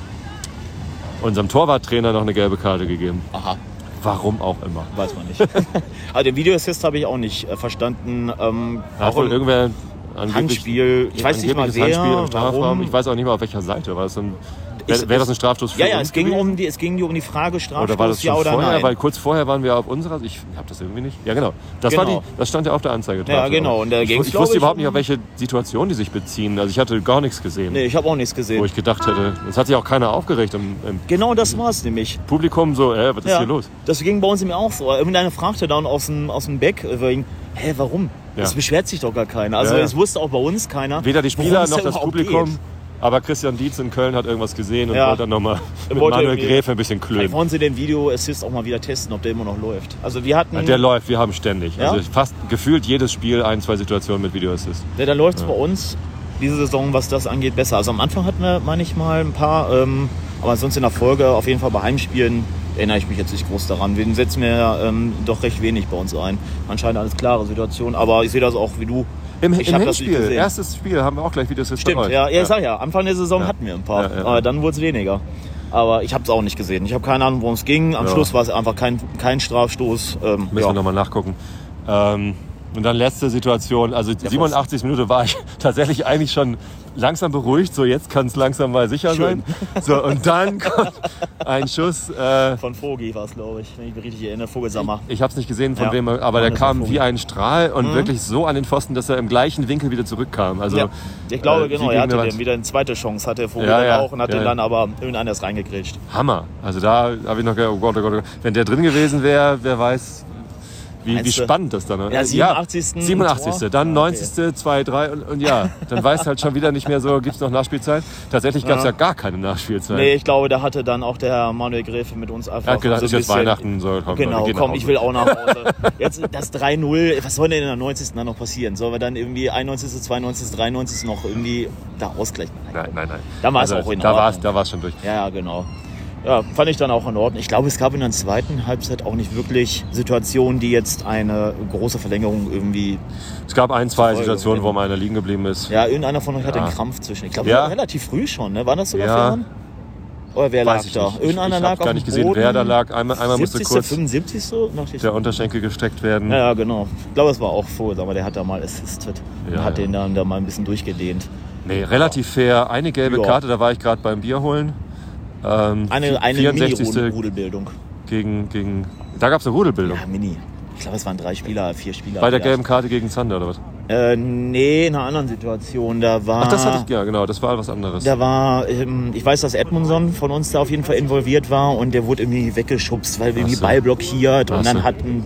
unserem Torwarttrainer noch eine gelbe Karte gegeben. aha, Warum auch immer. weiß man nicht. <laughs> also den Videoassist habe ich auch nicht äh, verstanden. Ähm, hat auch wohl irgendwer Handspiel, ich weiß nicht mal wer, Handspiel im Strafraum. Ich weiß auch nicht mal auf welcher Seite. War das ein, wäre wär das ein Strafstoß für Ja, ja, es ging, gewesen? um die, es ging um die Frage Strafstoß, Oder war das schon ja oder vorher? nein. Weil kurz vorher waren wir auf unserer. Ich habe das irgendwie nicht. Ja, genau. Das, Genau. War die, das stand ja auf der Anzeige. Ja, genau. Und da ich, ich wusste ich, überhaupt nicht, auf welche Situation die sich beziehen. Also ich hatte gar nichts gesehen, nee, ich habe auch nichts gesehen. wo ich gedacht hätte. Es hat sich auch keiner aufgeregt im, im Genau das war es nämlich. Publikum. So, äh, was ist Ja, hier los? Das ging bei uns eben auch so. Irgendeiner fragte dann aus dem, aus dem Back, äh, wegen, hä, warum? Ja. Es beschwert sich doch gar keiner. Also Ja, ja. es wusste auch bei uns keiner. Weder die Spieler es noch da das Publikum. geht. Aber Christian Dietz in Köln hat irgendwas gesehen und Ja. wollte dann nochmal <laughs> mit wollte Manuel Gräfe ein bisschen Vielleicht klönen. wollen sie den Video-Assist auch mal wieder testen, ob der immer noch läuft. Also wir hatten, Ja, der läuft, wir haben ständig. Ja? Also fast gefühlt jedes Spiel ein, zwei Situationen mit Videoassist. der, der läuft bei uns diese Saison, was das angeht, besser. Also am Anfang hatten wir, meine ich mal, ein paar, ähm, aber sonst in der Folge, auf jeden Fall bei Heimspielen, erinnere ich mich jetzt nicht groß daran. Wir setzen wir ähm, doch recht wenig bei uns ein. Anscheinend alles klare Situation, aber ich sehe das auch wie du. Im, ich im Hinspiel, erstes Spiel, haben wir auch gleich Videoassist bei Stimmt, ja, ja, ich sag ja, Anfang der Saison hatten wir ein paar, aber dann wurde es weniger. Aber ich habe es auch nicht gesehen. Ich habe keine Ahnung, worum es ging. Am. Schluss war es einfach kein, kein Strafstoß. Ähm, Müssen ja. wir nochmal nachgucken. Ähm, und dann letzte Situation, also 87 Minuten war ich <laughs> tatsächlich eigentlich schon langsam beruhigt, so jetzt kann es langsam mal sicher Schön. sein. So, und dann <laughs> kommt ein Schuss, äh, Von Vogi war es, glaube ich, wenn ich mich richtig erinnere. Vogelsammer. ich habe es nicht gesehen von Ja. wem, aber der kam Vogel. wie ein Strahl und wirklich so an den Pfosten, dass er im gleichen Winkel wieder zurückkam. Also, ja. Ich glaube, äh, genau, er hatte den wieder eine zweite Chance, hatte der Vogel Ja, dann ja, auch und hat ja, den ja. dann aber irgendeiner ist reingegrätscht. Hammer. Also da habe ich noch gedacht, oh Gott, oh Gott, oh Gott. Wenn der drin gewesen wäre, wer weiß, wie, wie spannend das dann ist. Ja, 87. 87. Tor. Dann Ja, okay. 90. 2, 3 und, und ja, dann weiß halt schon wieder nicht mehr so, gibt es noch Nachspielzeit. Tatsächlich gab es ja. Ja. gar keine Nachspielzeit. Nee, ich glaube, da hatte dann auch der Manuel Gräfe mit uns einfach er hat gedacht, so ist jetzt Weihnachten, so komm, Genau, komm, ich will auch nach Hause. Jetzt das 3-0, was soll denn in der 90. dann noch passieren? Sollen wir dann irgendwie 91., 92., 93. noch irgendwie da ausgleichen? Nein, nein, nein. Dann war es auch in da. Da war es schon durch. Ja, ja, genau. Ja, fand ich dann auch in Ordnung. Ich glaube, es gab in der zweiten Halbzeit auch nicht wirklich Situationen, die jetzt eine große Verlängerung irgendwie. Es gab ein, zwei Situationen, wo genau. mal einer liegen geblieben ist. Ja, irgendeiner von euch hatte Ja. einen Krampf zwischen. Ich glaube, Ja. das war relativ früh schon, ne? War das sogar Ja. Oder wer Weiß lag ich da? nicht. Ich, Irgendeiner ich lag gar nicht gesehen, Boden. wer da lag. Einmal, einmal musste 70., kurz 75. so? Der. Unterschenkel gestreckt werden. Ja, genau. Ich glaube, es war auch vor, aber der hat da mal assisted und Ja, hat den dann da mal ein bisschen durchgedehnt. Nee, relativ fair. Eine gelbe. Karte, da war ich gerade beim Bier holen. Ähm, Eine, eine 64. Mini-Rudelbildung. gegen, gegen. Da gab es eine Rudelbildung. Ja, Mini. Ich glaube, es waren drei Spieler, vier Spieler. Bei der gelben Karte gegen Zander oder was? Äh, nee, in einer anderen Situation. Da war. Ach, das hatte ich, ja genau, das war was anderes. Da war, ähm, ich weiß, dass Edmundson von uns da auf jeden Fall involviert war und der wurde irgendwie weggeschubst, weil irgendwie so. Ball blockiert Ach und dann so. hat ein,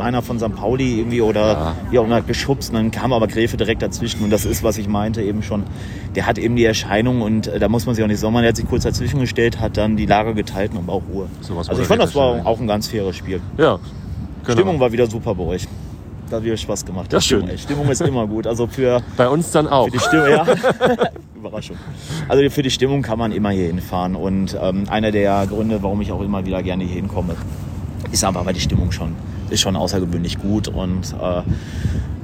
einer von St. Pauli irgendwie oder Ja. wie auch immer geschubst und dann kam aber Gräfe direkt dazwischen und das ist, was ich meinte eben schon. Der hat eben die Erscheinung und äh, da muss man sich auch nicht sommern. Der hat sich kurz dazwischen gestellt, hat dann die Lager geteilt und auch Ruhe. Sowas also ich fand, das war auch ein ganz faires Spiel. Ja, genau. Stimmung war wieder super bei euch. Da hat wieder Spaß gemacht. Ja, schön. Stimmung, Stimmung ist immer gut. Also für, Bei uns dann auch. für die Stimmung, ja. <laughs> Überraschung. Also für die Stimmung kann man immer hier hinfahren. Und ähm, einer der Gründe, warum ich auch immer wieder gerne hier hinkomme, ist aber, weil die Stimmung schon, ist schon außergewöhnlich gut. Und äh,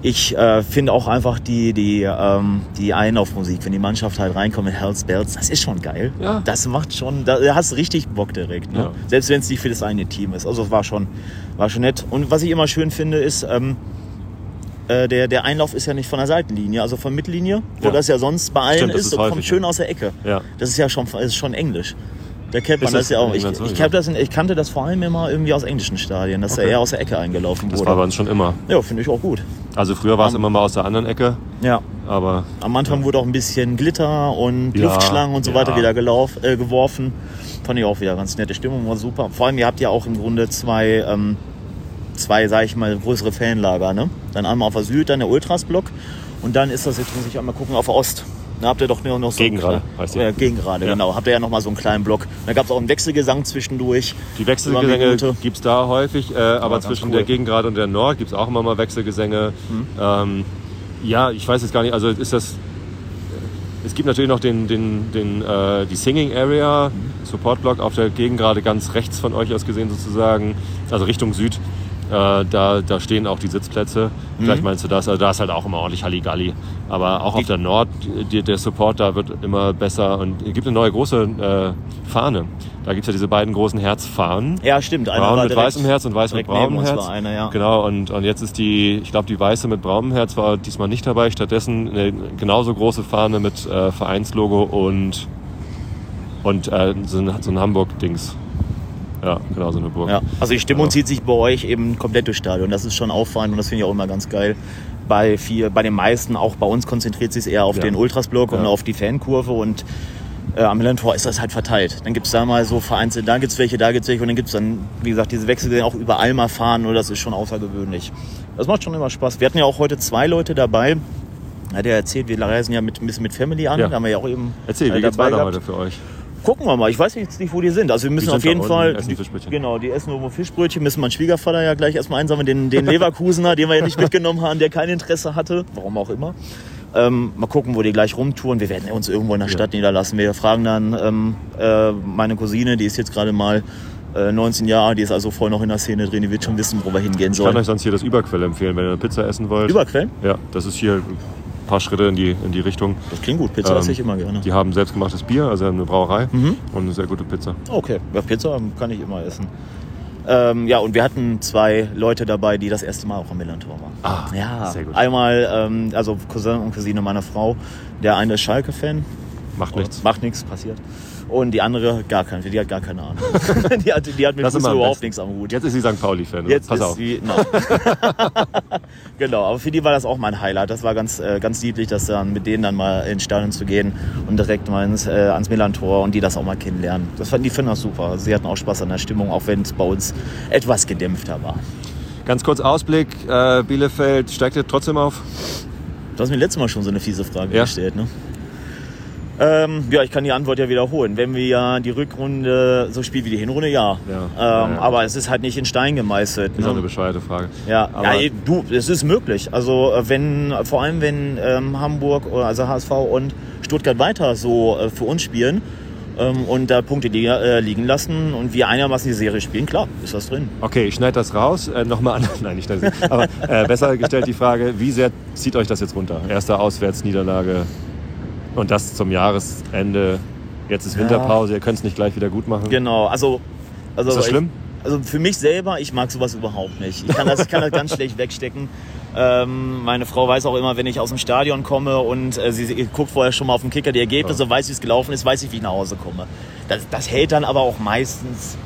ich äh, finde auch einfach die, die, ähm, die Einlaufmusik, wenn die Mannschaft halt reinkommt mit Hells Bells, das ist schon geil. Ja. Das macht schon, da hast du richtig Bock direkt. Ne? Ja. Selbst wenn es nicht für das eine Team ist. Also es war schon, war schon nett. Und was ich immer schön finde, ist, ähm, äh, der, der Einlauf ist ja nicht von der Seitenlinie, also von Mittellinie, wo Ja. das ja sonst bei allen Stimmt, das ist, ist und kommt schön aus der Ecke. Ja. Das ist ja schon, ist schon englisch. Der kennt man das, das ja auch. Ich, ich, hab das ich kannte das vor allem immer irgendwie aus englischen Stadien, dass er Okay. eher aus der Ecke eingelaufen Das wurde. war bei uns schon immer. ja, finde ich auch gut. Also früher war es immer mal aus der anderen Ecke, Ja. aber Am Anfang wurde auch ein bisschen Glitter und Ja, Luftschlangen und so ja. weiter wieder gelauf, äh, geworfen. Fand ich auch wieder ganz nett. Die Stimmung war super. Vor allem, ihr habt ja auch im Grunde zwei, ähm, zwei, sag ich mal, größere Fanlager. Ne? Dann einmal auf der Süd, dann der Ultras-Block. Und dann ist das, jetzt muss ich einmal gucken, auf der Ost. Da habt ihr doch noch so Gegengrade heißt die. Ja, Gegengrade, Ja. genau. Habt ihr ja noch mal so einen kleinen Block. Da gab es auch einen Wechselgesang zwischendurch. die Wechselgesänge gibt es da häufig. Äh, aber zwischen cool. der Gegengrade und der Nord gibt es auch immer mal Wechselgesänge. Mhm. Ähm, ja, ich weiß jetzt gar nicht, also ist das... Es gibt natürlich noch den, den, den, äh, die Singing Area, Support Block auf der Gegengrade ganz rechts von euch aus gesehen sozusagen, also Richtung Süd. Äh, da, da stehen auch die Sitzplätze. Vielleicht Mhm. meinst du das. Also da ist halt auch immer ordentlich Halligalli. Aber auch auf der Nord, die, der Support da wird immer besser. Und es gibt eine neue große äh, Fahne. Da gibt es ja diese beiden großen Herzfahnen. Ja, stimmt. Einer Braun mit direkt- weißem Herz und weiß mit braunem Herz. einer, ja. Genau, und, und jetzt ist die, ich glaube, die weiße mit braunem Herz war diesmal nicht dabei. Stattdessen eine genauso große Fahne mit äh, Vereinslogo und, und äh, so ein, so ein Hamburg-Dings. Ja, genau, so eine Burg. Ja, also die Stimmung Ja. zieht sich bei euch eben komplett durchs Stadion. Das ist schon auffallend und das finde ich auch immer ganz geil. Bei, vier, bei den meisten, auch bei uns konzentriert sich eher auf Ja. den Ultrasblock und auf die Fankurve und äh, am Millantor ist das halt verteilt. Dann gibt es da mal so vereinzelt, da gibt es welche, da gibt es welche und dann gibt es dann, wie gesagt, diese Wechsel, die auch überall mal fahren und das ist schon außergewöhnlich. Das macht schon immer Spaß. Wir hatten ja auch heute zwei Leute dabei. Hat er erzählt, wir reisen ja mit, ein bisschen mit Family an. Ja. Da haben wir ja auch eben Erzähl, äh, wie geht's dabei weiter gehabt. heute für euch? Gucken wir mal. Ich weiß jetzt nicht, wo die sind. Also wir müssen auf jeden Fall. essen die, Fischbrötchen. genau, die essen irgendwo Fischbrötchen. Müssen mein Schwiegervater ja gleich erstmal einsammeln. Den, den <laughs> Leverkusener, den wir ja nicht mitgenommen haben, der kein Interesse hatte. Warum auch immer. Ähm, mal gucken, wo die gleich rumtouren. Wir werden uns irgendwo in der Stadt niederlassen. Wir fragen dann ähm, äh, meine Cousine, die ist jetzt gerade mal äh, 19 Jahre, die ist also voll noch in der Szene drin, die wird schon wissen, wo wir hingehen Ich kann sollen. euch sonst hier das Überquell empfehlen, wenn ihr eine Pizza essen wollt. Überquellen? Ja, das ist hier ein paar Schritte in die, in die Richtung. Das klingt gut. Pizza Ähm, esse ich immer gerne. Die haben selbstgemachtes Bier, also eine Brauerei Mhm. und eine sehr gute Pizza. Okay, ja, Pizza kann ich immer essen. Ähm, ja, und wir hatten zwei Leute dabei, die das erste Mal auch am Millantor waren. Ah, ja, sehr gut. einmal, ähm, also Cousin und Cousine meiner Frau, der eine ist Schalke-Fan, Macht nichts. macht nichts, passiert. Und die andere gar keine, die hat gar keine Ahnung. <laughs> die, hat, die hat mit Fußball überhaupt nichts am Hut. Jetzt ist sie St. Pauli-Fan. Jetzt Pass ist auf. sie, nein. <laughs> genau, aber für die war das auch mein Highlight. Das war ganz, äh, ganz niedlich, das dann mit denen dann mal ins Stadion zu gehen und direkt mal ins, äh, ans Millantor und die das auch mal kennenlernen. Das fanden die finden das super. Sie hatten auch Spaß an der Stimmung, auch wenn es bei uns etwas gedämpfter war. Ganz kurz Ausblick. Äh, Bielefeld steigt ihr trotzdem auf? Du hast mir letztes Mal schon so eine fiese Frage Ja. gestellt, ne? Ähm, ja, ich kann die Antwort ja wiederholen. Wenn wir ja die Rückrunde so spielen wie die Hinrunde, ja. Ja. Ähm, Ja, ja. Aber es ist halt nicht in Stein gemeißelt. Ist auch ne? eine bescheuerte Frage. Ja, du, es ist möglich. Also äh, wenn, vor allem wenn ähm, Hamburg oder also HSV und Stuttgart weiter so äh, für uns spielen ähm, und da Punkte li äh, liegen lassen und wir einigermaßen die Serie spielen, klar, ist das drin. Okay, ich schneide das raus. Äh, Nochmal an. <laughs> Nein, nicht das. Aber äh, besser gestellt die Frage, wie sehr zieht euch das jetzt runter? Erste Auswärtsniederlage und das zum Jahresende. Jetzt ist Ja. Winterpause, ihr könnt es nicht gleich wieder gut machen. Genau, also. also Ist das ich- schlimm? Also für mich selber, ich mag sowas überhaupt nicht. Ich kann das, ich kann das ganz schlecht wegstecken. Ähm, meine Frau weiß auch immer, wenn ich aus dem Stadion komme und äh, sie, sie guckt vorher schon mal auf den Kicker die Ergebnisse, weiß, wie es gelaufen ist, weiß ich, wie ich nach Hause komme. Das, das hält dann aber auch meistens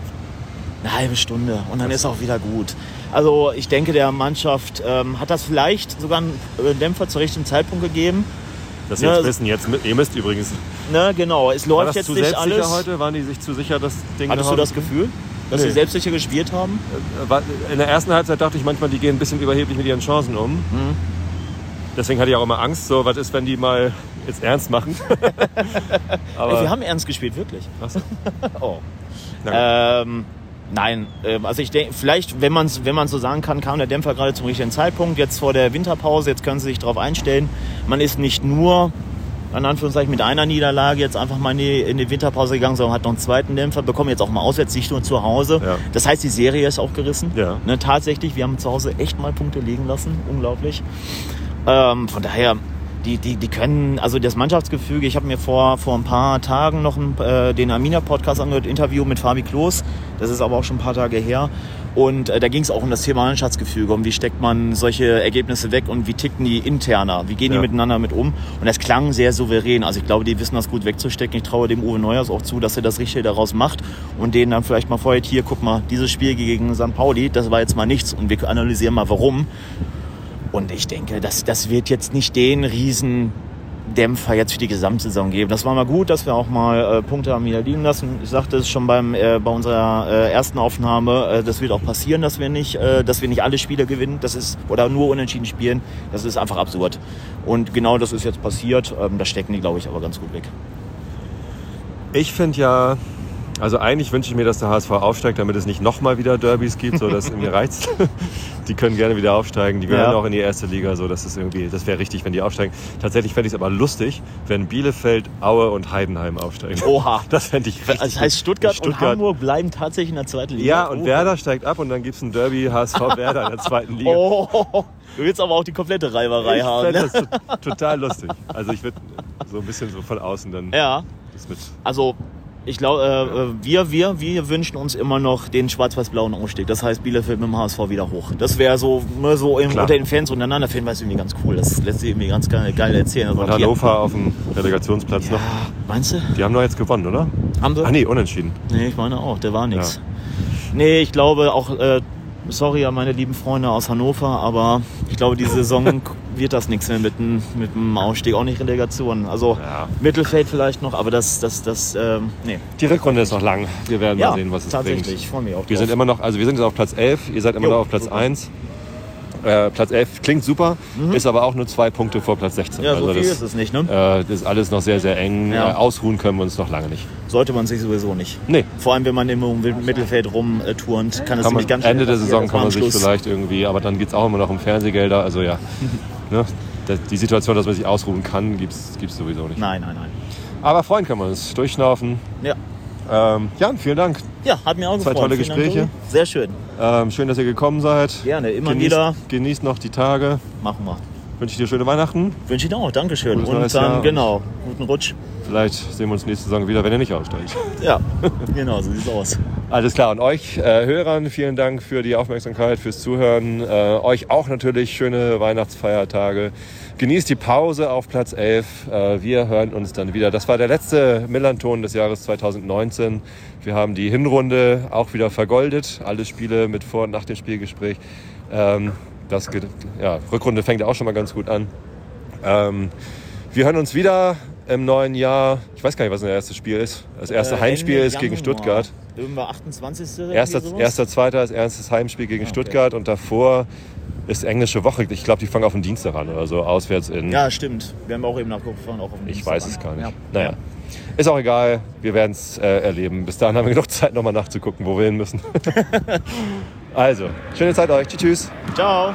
eine halbe Stunde und dann ist auch wieder gut. Also ich denke, der Mannschaft ähm, hat das vielleicht sogar einen Dämpfer zur richtigen Zeitpunkt gegeben. Das Ja, jetzt wissen, jetzt, ihr müsst übrigens. Ne, genau, es War läuft das jetzt zu nicht alles. heute? Waren die sich zu sicher, das Ding Hattest du das Gefühl, dass Nee. sie selbstsicher gespielt haben? Äh, war- In der ersten Halbzeit dachte ich manchmal, die gehen ein bisschen überheblich mit ihren Chancen um. Mhm. Deswegen hatte ich auch immer Angst, so was ist, wenn die mal jetzt ernst machen. <laughs> Aber Ey, wir haben ernst gespielt, wirklich. So. <laughs> Oh. Na Ähm, nein, ähm, also ich denke, vielleicht, wenn man es wenn man's so sagen kann, kam der Dämpfer gerade zum richtigen Zeitpunkt. Jetzt vor der Winterpause, jetzt können Sie sich darauf einstellen. Man ist nicht nur, in Anführungszeichen, mit einer Niederlage jetzt einfach mal in die, in die Winterpause gegangen, sondern hat noch einen zweiten Dämpfer, bekommen jetzt auch mal auswärts, nicht nur zu Hause. Ja. Das heißt, die Serie ist auch gerissen. Ja. Ne, tatsächlich, wir haben zu Hause echt mal Punkte liegen lassen. Unglaublich. Ähm, von daher, die, die, die können, also das Mannschaftsgefüge, ich habe mir vor, vor ein paar Tagen noch ein, äh, den Amina-Podcast angehört, Interview mit Fabi Klos, das ist aber auch schon ein paar Tage her. Und äh, da ging es auch um das Thema Mannschaftsgefüge, um wie steckt man solche Ergebnisse weg und wie ticken die interner, wie gehen Ja. die miteinander mit um. Und das klang sehr souverän. Also ich glaube, die wissen das gut wegzustecken. Ich traue dem Uwe Neuers auch zu, dass er das Richtige daraus macht und denen dann vielleicht mal vorher, hier, guck mal, dieses Spiel gegen St. Pauli, das war jetzt mal nichts und wir analysieren mal warum. Und ich denke, das, das wird jetzt nicht den riesen Dämpfer jetzt für die Gesamtsaison geben. Das war mal gut, dass wir auch mal äh, Punkte haben wieder liegen lassen. Ich sagte es schon beim, äh, bei unserer äh, ersten Aufnahme, äh, das wird auch passieren, dass wir nicht, äh, dass wir nicht alle Spiele gewinnen. Das ist oder nur unentschieden spielen. Das ist einfach absurd. Und genau das ist jetzt passiert. Ähm, das stecken die, glaube ich, aber ganz gut weg. Ich finde ja, also eigentlich wünsche ich mir, dass der HSV aufsteigt, damit es nicht nochmal wieder Derbys gibt, so dass mir <laughs> reizt. Die können gerne wieder aufsteigen, die gehören Ja. auch in die erste Liga, so dass es irgendwie, das wäre richtig, wenn die aufsteigen. Tatsächlich fände ich es aber lustig, wenn Bielefeld, Aue und Heidenheim aufsteigen. Oha. <laughs> Das fände ich richtig. Also das heißt, Stuttgart, gut. und Hamburg bleiben tatsächlich in der zweiten Liga. Ja, und oh. Werder steigt ab und dann gibt es ein Derby HSV <laughs> Werder in der zweiten Liga. Oh, du willst aber auch die komplette Reiberei ich haben. Ne? das to- total lustig. Also ich würde so ein bisschen so von außen dann Ja. das mit. Also ich glaube, äh, wir, wir, wir wünschen uns immer noch den schwarz-weiß-blauen Aufstieg. Das heißt, Bielefeld mit dem HSV wieder hoch. Das wäre so, ne, so im, Klar. unter den Fans untereinander finden wir es irgendwie ganz cool. Das lässt sich irgendwie ganz geil, geil erzählen. Also Und hier- Hannover auf dem Relegationsplatz noch. Ja, meinst du? Die haben doch jetzt gewonnen, oder? Haben sie? Ach nee, unentschieden. Nee, ich meine auch, der war nix. Nee, ich glaube auch, äh, sorry an meine lieben Freunde aus Hannover, aber ich glaube, die Saison <laughs> wird das nichts mehr mit dem, mit dem Aufstieg, auch nicht Relegation. Also Ja. Mittelfeld vielleicht noch, aber das, das, das, ähm, nee. Die Rückrunde ist noch lang. Wir werden Ja, mal sehen, was es tatsächlich. bringt. Ich freue mich auch Wir drauf. sind immer noch, also wir sind jetzt auf Platz 11, ihr seid immer Jo, noch auf Platz super. 1. Äh, Platz 11 klingt super, ist aber auch nur zwei Punkte vor Platz 16. Mhm. Ja, so also viel das, ist es nicht, ne? Äh, das ist alles noch sehr, sehr eng. Ja. Äh, ausruhen können wir uns noch lange nicht. Sollte man sich sowieso nicht. Nee. Vor allem, wenn man im Mittelfeld rumturnt, kann es Kann man, ganz Ende der Saison kann man sich Schluss- vielleicht irgendwie, aber dann geht es auch immer noch um Fernsehgelder. Also ja, <laughs> ne? Die Situation, dass man sich ausruhen kann, gibt es sowieso nicht. Nein, nein, nein. Aber freuen kann man uns. Durchschnaufen. Ja. Ähm, Jan, vielen Dank. Ja, hat mir auch Zwei gefreut. tolle Vielen Dank, Gespräche. Tobi. Sehr schön. Ähm, schön, dass ihr gekommen seid. Gerne, immer genießt, wieder. Genießt noch die Tage. Machen wir. Wünsche ich dir schöne Weihnachten. Wünsche ich dir auch. Dankeschön. Gutes Und dann, Jahr. genau, guten Rutsch. Vielleicht sehen wir uns nächste Saison wieder, wenn ihr nicht aussteigt. <laughs> Ja, genau, so sieht's aus. Alles klar. Und euch äh, Hörern vielen Dank für die Aufmerksamkeit, fürs Zuhören. Äh, euch auch natürlich schöne Weihnachtsfeiertage. Genießt die Pause auf Platz 11. Äh, wir hören uns dann wieder. Das war der letzte Millanton des Jahres 2019. Wir haben die Hinrunde auch wieder vergoldet. Alle Spiele mit vor und nach dem Spielgespräch. Ähm, das, ja, Rückrunde fängt ja auch schon mal ganz gut an. Ähm, wir hören uns wieder im neuen Jahr. Ich weiß gar nicht, was unser erstes Spiel ist. Das erste Äh, Heimspiel Ende ist gegen Januar. Stuttgart. Irgendwann 28. Erster, erster, zweiter ist erstes Heimspiel gegen Okay. Stuttgart und davor ist englische Woche. Ich glaube, die fangen auf den Dienstag an oder so, auswärts in. Ja, stimmt. Wir haben auch eben nachgeguckt, fahren auch auf den ich Dienstag weiß an. es gar nicht. Ja. Naja. Ist auch egal, wir werden es äh, erleben. Bis dahin haben wir genug Zeit, nochmal nachzugucken, wo wir hin müssen. <laughs> also, schöne Zeit euch. Tschüss. Ciao.